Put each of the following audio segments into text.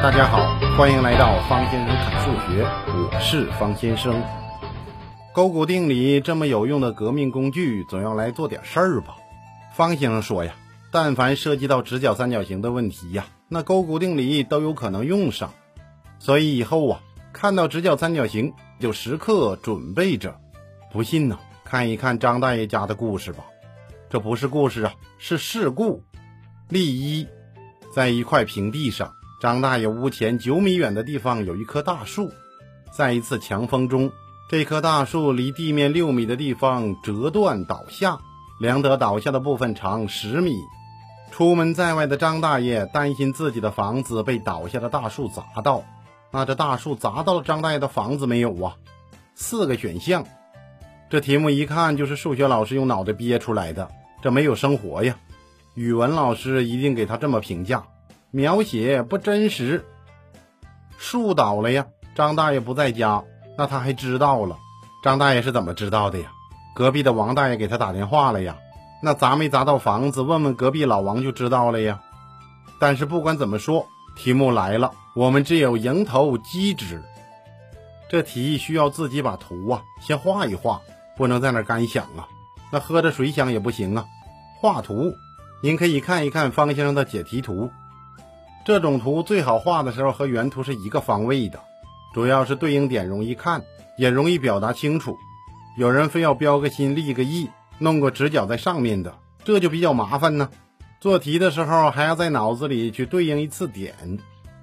大家好，欢迎来到方先生看数学，我是方先生。勾股定理这么有用的革命工具，总要来做点事儿吧？方先生说呀，但凡涉及到直角三角形的问题呀，那勾股定理都有可能用上。所以以后啊，看到直角三角形就时刻准备着。不信呢，看一看张大爷家的故事吧。这不是故事啊，是事故。例一，在一块平地上，张大爷屋前九米远的地方有一棵大树，在一次强风中，这棵大树离地面六米的地方折断倒下，梁德倒下的部分长十米。出门在外的张大爷担心自己的房子被倒下的大树砸到。那这大树砸到了张大爷的房子没有啊？四个选项，这题目一看就是数学老师用脑袋憋出来的，这没有生活呀。语文老师一定给他这么评价：描写不真实。树倒了呀，张大爷不在家，那他还知道了。张大爷是怎么知道的呀？隔壁的王大爷给他打电话了呀。那砸没砸到房子？问问隔壁老王就知道了呀。但是不管怎么说。题目来了，我们只有迎头击之。这题需要自己把图啊先画一画，不能在那干想啊，那喝着水想也不行啊。画图，您可以看一看方先生的解题图。这种图最好画的时候和原图是一个方位的，主要是对应点容易看，也容易表达清楚。有人非要标个心立个意，弄个直角在上面的，这就比较麻烦呢。做题的时候还要在脑子里去对应一次点，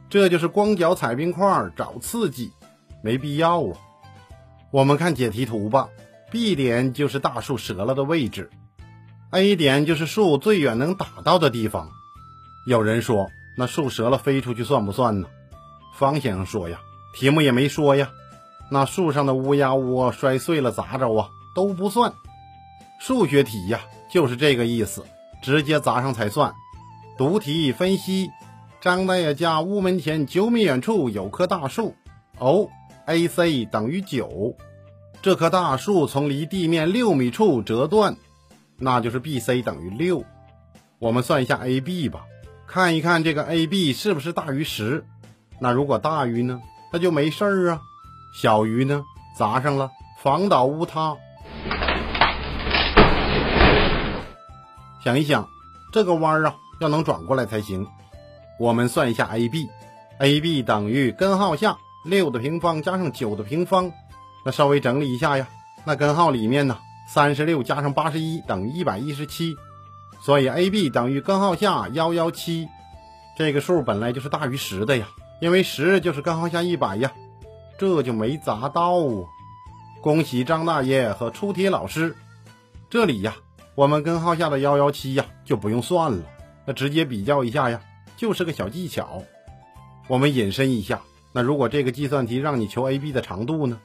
这就是光脚踩冰块找刺激，没必要啊。我们看解题图吧，B 点就是大树折了的位置，A 点就是树最远能打到的地方。有人说，那树折了飞出去算不算呢？方先生说呀，题目也没说呀，那树上的乌鸦窝摔碎了砸着啊都不算。数学题呀，就是这个意思。直接砸上才算。读题分析：张大爷家屋门前九米远处有棵大树哦 A C 等于九。这棵大树从离地面六米处折断，那就是 B C 等于六。我们算一下 A B 吧，看一看这个 A B 是不是大于十。那如果大于呢，那就没事儿啊。小于呢，砸上了，房倒屋塌。想一想，这个弯儿啊，要能转过来才行。我们算一下 AB，AB 等于根号下六的平方加上九的平方。那稍微整理一下呀，那根号里面呢，三十六加上八十一等于一百一十七，所以 AB 等于根号下幺幺七。这个数本来就是大于十的呀，因为十就是根号下一百呀，这就没砸到啊。恭喜张大爷和出题老师，这里呀。我们根号下的幺幺七呀，就不用算了，那直接比较一下呀，就是个小技巧。我们引申一下，那如果这个计算题让你求 AB 的长度呢？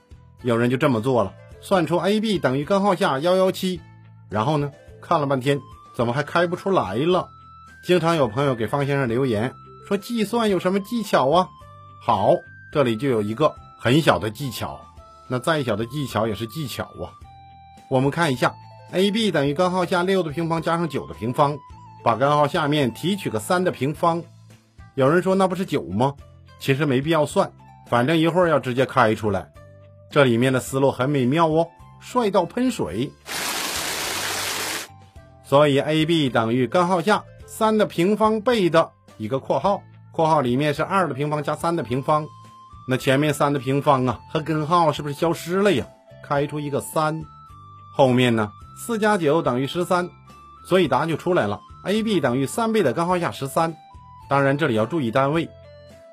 有人就这么做了，算出 AB 等于根号下幺幺七，然后呢，看了半天，怎么还开不出来了？经常有朋友给方先生留言说，计算有什么技巧啊？好，这里就有一个很小的技巧，那再小的技巧也是技巧啊。我们看一下。a b 等于根号下六的平方加上九的平方，把根号下面提取个三的平方。有人说那不是九吗？其实没必要算，反正一会儿要直接开出来。这里面的思路很美妙哦，帅到喷水。所以 a b 等于根号下三的平方倍的一个括号，括号里面是二的平方加三的平方。那前面三的平方啊和根号是不是消失了呀？开出一个三，后面呢？四加九等于十三，所以答案就出来了。a b 等于三倍的根号下十三。当然这里要注意单位。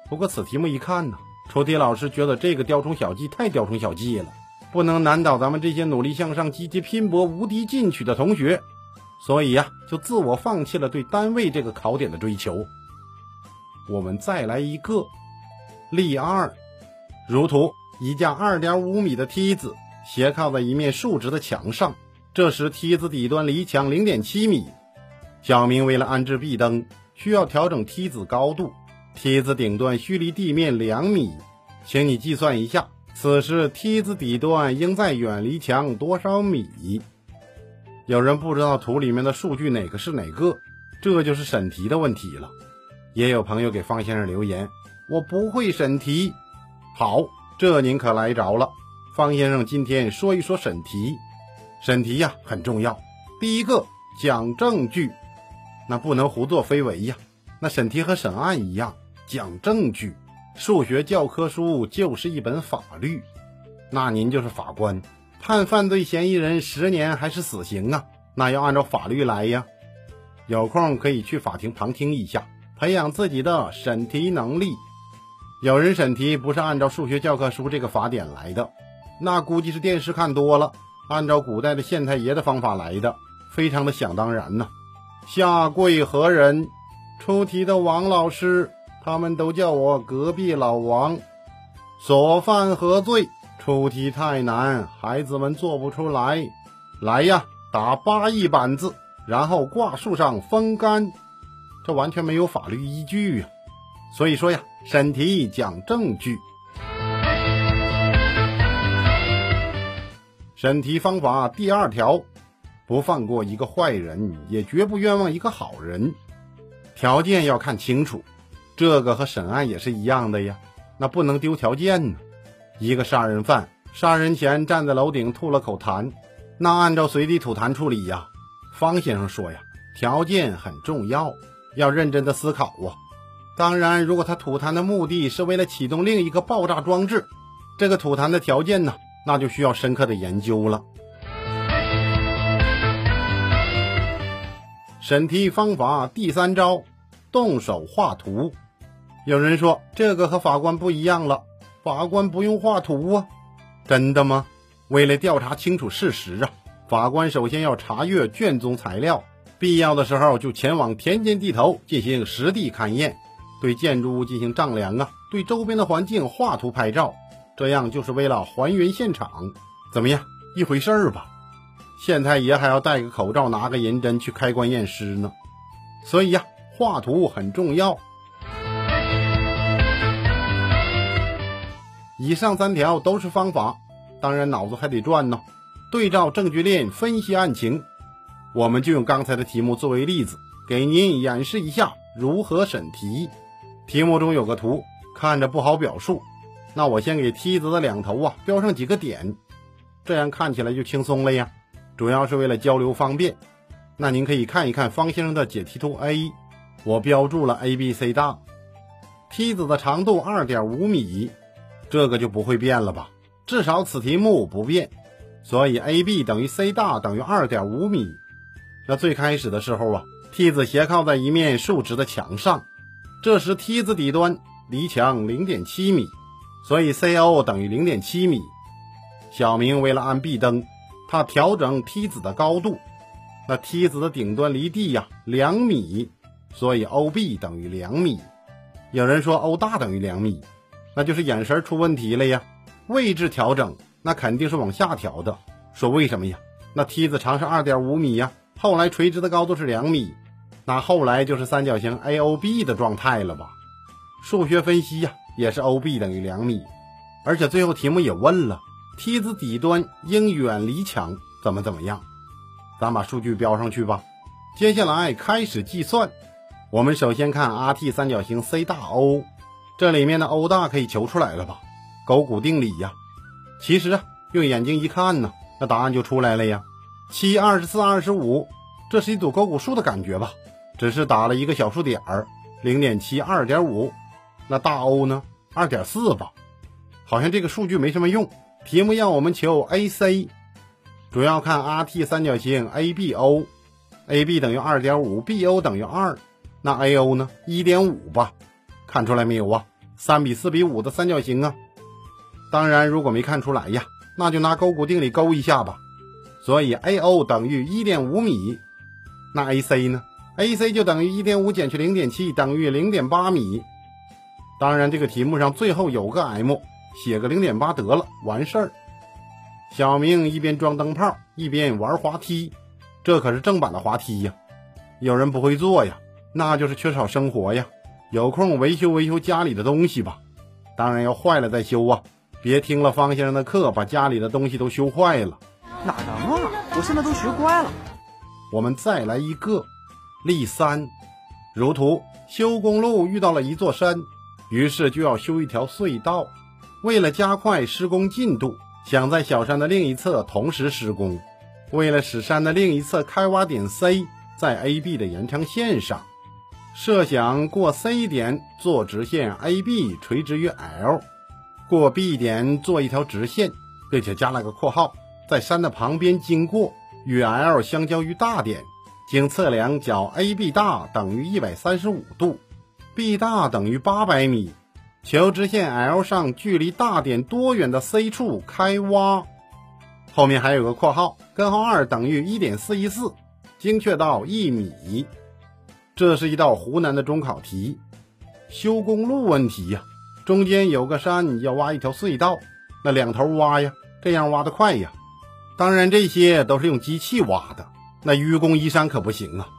不过此题目一看呢，出题老师觉得这个雕虫小技太雕虫小技了，不能难倒咱们这些努力向上、积极拼搏、无敌进取的同学，所以呀，就自我放弃了对单位这个考点的追求。我们再来一个例二，如图：一架二点五米的梯子斜靠在一面竖直的墙上。这时，梯子底端离墙零点七米。小明为了安置壁灯，需要调整梯子高度。梯子顶端需离地面两米，请你计算一下，此时梯子底端应在远离墙多少米？有人不知道图里面的数据哪个是哪个，这就是审题的问题了。也有朋友给方先生留言我不会审题。好，这您可来着了。方先生今天说一说审题。审题呀很重要。第一个讲证据，那不能胡作非为呀。那审题和审案一样，讲证据。数学教科书就是一本法律，那您就是法官，判犯罪嫌疑人十年还是死刑啊？那要按照法律来呀。有空可以去法庭旁听一下，培养自己的审题能力。有人审题不是按照数学教科书这个法典来的，那估计是电视看多了，按照古代的县太爷的方法来的，非常的想当然呢。下跪何人？出题的王老师。他们都叫我隔壁老王。所犯何罪？出题太难，孩子们做不出来。来呀，打八亿板子，然后挂树上风干。这完全没有法律依据啊！所以说呀，审题讲证据。审题方法第二条：不放过一个坏人，也绝不冤枉一个好人。条件要看清楚。这个和审案也是一样的呀，那不能丢条件呢。一个杀人犯杀人前站在楼顶吐了口痰，那按照随地吐痰处理呀。方先生说呀，条件很重要，要认真的思考啊。当然，如果他吐痰的目的是为了启动另一个爆炸装置，这个吐痰的条件呢，那就需要深刻的研究了。审题方法第三招，动手画图。有人说这个和法官不一样了，法官不用画图啊，真的吗？为了调查清楚事实啊，法官首先要查阅卷宗材料，必要的时候就前往田间地头进行实地勘验，对建筑物进行丈量啊，对周边的环境画图拍照，这样就是为了还原现场。怎么样？一回事儿吧。县太爷还要戴个口罩，拿个银针去开棺验尸呢，所以呀，画图很重要。以上三条都是方法，当然脑子还得转呢。对照证据链分析案情，我们就用刚才的题目作为例子，给您演示一下如何审题。题目中有个图，看着不好表述，那我先给梯子的两头啊标上几个点，这样看起来就轻松了呀。主要是为了交流方便。那您可以看一看方先生的解题图 A，我标注了 A、B、C 大，梯子的长度二点五米。这个就不会变了吧？至少此题目不变，所以 AB 等于 C 大等于二点五米。那最开始的时候啊，梯子斜靠在一面竖直的墙上，这时梯子底端离墙零点七米，所以 CO 等于零点七米。小明为了按壁灯，他调整梯子的高度，那梯子的顶端离地呀两米，所以 OB 等于两米。有人说 O 大等于两米。那就是眼神出问题了呀，位置调整那肯定是往下调的。说为什么呀？那梯子长是二点五米呀，后来垂直的高度是两米，那后来就是三角形 AOB 的状态了吧？数学分析呀，也是 OB 等于两米，而且最后题目也问了，梯子底端应远离墙，怎么怎么样？咱把数据标上去吧。接下来开始计算，我们首先看 RT 三角形 C 大 O。这里面的 O 大可以求出来了吧？勾股定理呀。其实啊，用眼睛一看呢，那答案就出来了呀。七、二十四、二十五，这是一组勾股数的感觉吧？只是打了一个小数点儿，零点七、二点五。那大 O 呢？二点四吧？好像这个数据没什么用。题目要我们求 AC，主要看 RT 三角形 ABO，AB 等于二点五，BO 等于二，那 AO 呢？一点五吧？看出来没有啊？三比四比五的三角形啊！当然，如果没看出来呀，那就拿勾股定理勾一下吧。所以 AO 等于一点五米，那 AC 呢？AC 就等于一点五减去零点七，等于零点八米。当然，这个题目上最后有个 M，写个零点八得了，完事儿。小明一边装灯泡一边玩滑梯，这可是正版的滑梯呀！有人不会做呀，那就是缺少生活呀。有空维修维修家里的东西吧，当然要坏了再修啊！别听了方先生的课，把家里的东西都修坏了。哪能啊！我现在都学乖了。我们再来一个例三，如图：修公路遇到了一座山，于是就要修一条隧道。为了加快施工进度，想在小山的另一侧同时施工。为了使山的另一侧开挖点 C 在 AB 的延长线上，设想过 C 点做直线 AB 垂直于 L，过 B 点做一条直线，并且加了个括号，在山的旁边经过，与 L 相交于大点，经测量角 AB 大等于一百三十五度，B 大等于八百米，求直线 L 上距离大点多远的 C 处开挖。后面还有个括号，根号二等于一点四一四，精确到一米。这是一道湖南的中考题，修公路问题呀。中间有个山，要挖一条隧道，那两头挖呀，这样挖得快呀。当然这些都是用机器挖的，那愚公移山可不行啊。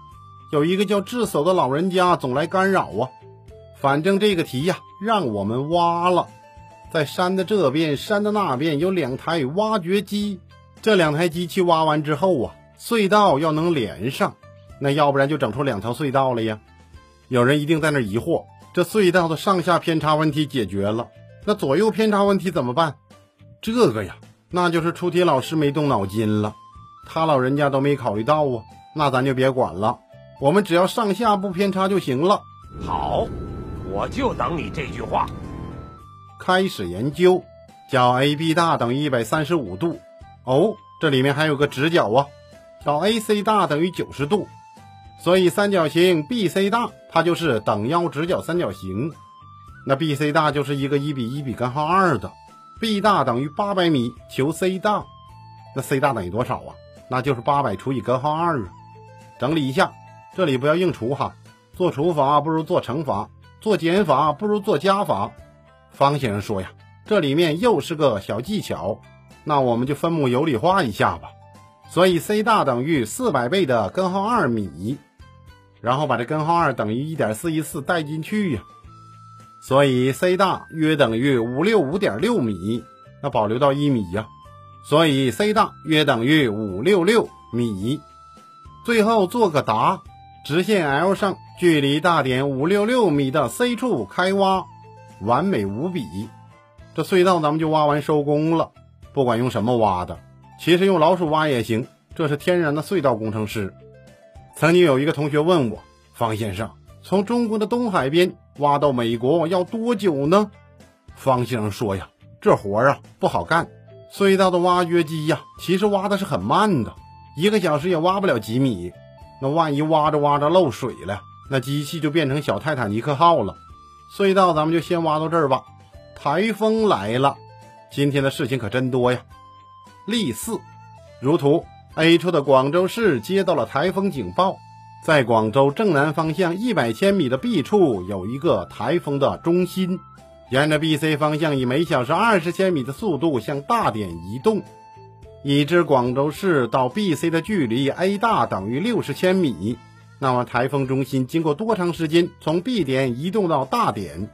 有一个叫智叟的老人家总来干扰啊。反正这个题呀，让我们挖了，在山的这边、山的那边有两台挖掘机。这两台机器挖完之后啊，隧道要能连上，那要不然就整出两条隧道了呀。有人一定在那疑惑，这隧道的上下偏差问题解决了，那左右偏差问题怎么办？这个呀，那就是出题老师没动脑筋了，他老人家都没考虑到啊。那咱就别管了，我们只要上下不偏差就行了。好，我就等你这句话。开始研究，角 AB 大等于一百三十五度。哦，这里面还有个直角啊，角 AC 大等于九十度，所以三角形 BC 大它就是等腰直角三角形。那 BC 大就是一个一比一比根号二的，B 大等于八百米，求 C 大，那 C 大等于多少啊？那就是八百除以根号二啊。整理一下，这里不要硬除哈，做除法不如做乘法，做减法不如做加法。方先生说呀，这里面又是个小技巧。那我们就分母有理化一下吧，所以 C 大等于四百倍的根号二米，然后把这根号二等于一点四一四带进去呀，所以 C 大约等于五六五点六米，那保留到一米呀，所以 C 大约等于五六六米。最后做个答，直线 L 上距离大点五六六米的 C 处开挖，完美无比。这隧道咱们就挖完收工了。不管用什么挖的，其实用老鼠挖也行。这是天然的隧道工程师。曾经有一个同学问我：“方先生，从中国的东海边挖到美国要多久呢？”方先生说：“呀，这活啊不好干。隧道的挖掘机呀，其实挖的是很慢的，一个小时也挖不了几米。那万一挖着挖着漏水了，那机器就变成小泰坦尼克号了。隧道咱们就先挖到这儿吧。台风来了。”今天的事情可真多呀！例四，如图，A 处的广州市接到了台风警报，在广州正南方向一百千米的 B 处有一个台风的中心，沿着 BC 方向以每小时二十千米的速度向大点移动。已知广州市到 BC 的距离 A 大等于六十千米，那么台风中心经过多长时间从 B 点移动到大点？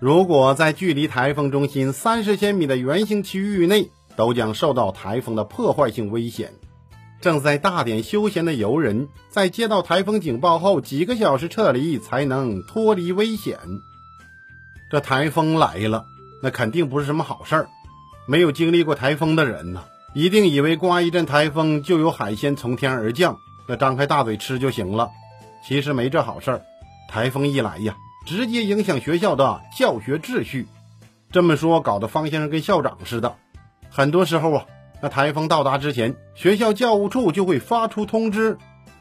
如果在距离台风中心三十千米的圆形区域内，都将受到台风的破坏性危险。正在大点休闲的游人，在接到台风警报后几个小时撤离，才能脱离危险。这台风来了，那肯定不是什么好事儿。没有经历过台风的人呢，一定以为刮一阵台风就有海鲜从天而降，那张开大嘴吃就行了。其实没这好事儿，台风一来呀。直接影响学校的教学秩序。这么说，搞得方先生跟校长似的。很多时候啊，那台风到达之前，学校教务处就会发出通知：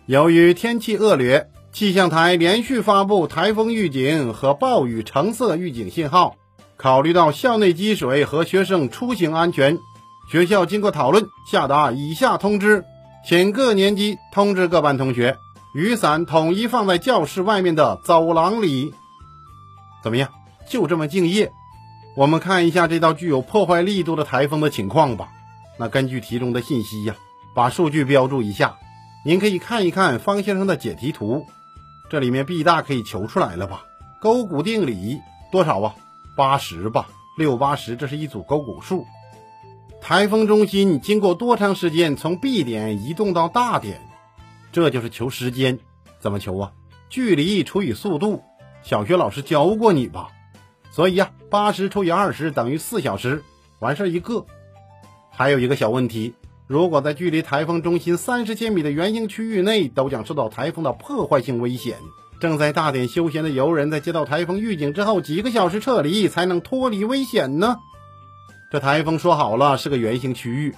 由于天气恶劣，气象台连续发布台风预警和暴雨橙色预警信号。考虑到校内积水和学生出行安全，学校经过讨论下达以下通知，请各年级通知各班同学，雨伞统一放在教室外面的走廊里。怎么样？就这么敬业？我们看一下这道具有破坏力度的台风的情况吧。那根据题中的信息呀，把数据标注一下。您可以看一看方先生的解题图，这里面 B 大可以求出来了吧？勾股定理多少啊？八十吧，六八十，这是一组勾股数。台风中心经过多长时间从 B 点移动到大点？这就是求时间，怎么求啊？距离除以速度。小学老师教过你吧？所以呀，八十除以二十等于四小时，完事儿一个。还有一个小问题，如果在距离台风中心三十千米的圆形区域内都将受到台风的破坏性危险，正在大典休闲的游人在接到台风预警之后几个小时撤离才能脱离危险呢？这台风说好了是个圆形区域，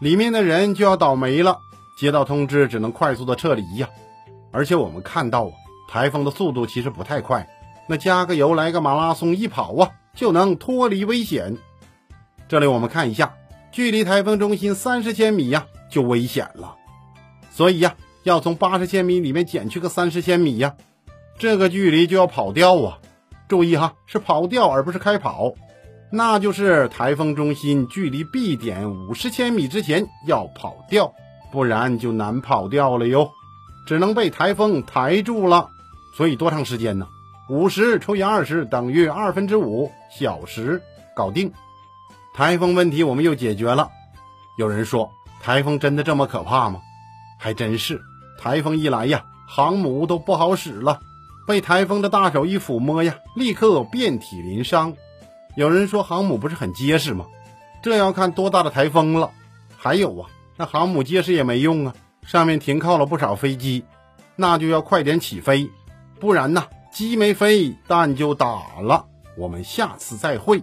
里面的人就要倒霉了。接到通知只能快速的撤离呀，而且我们看到啊，台风的速度其实不太快，那加个油来个马拉松一跑啊，就能脱离危险。这里我们看一下，距离台风中心三十千米呀就危险了，所以呀要从八十千米里面减去个三十千米呀，这个距离就要跑掉啊。注意哈，是跑掉而不是开跑，那就是台风中心距离 B 点五十千米之前要跑掉。不然就难跑掉了哟，只能被台风抬住了。所以多长时间呢？五十除以二十等于二分之五小时，搞定。台风问题我们又解决了。有人说，台风真的这么可怕吗？还真是，台风一来呀，航母都不好使了。被台风的大手一抚摸呀，立刻遍体鳞伤。有人说航母不是很结实吗？这要看多大的台风了。还有啊。那航母结实也没用啊，上面停靠了不少飞机，那就要快点起飞，不然呢，鸡没飞，蛋就打了。我们下次再会。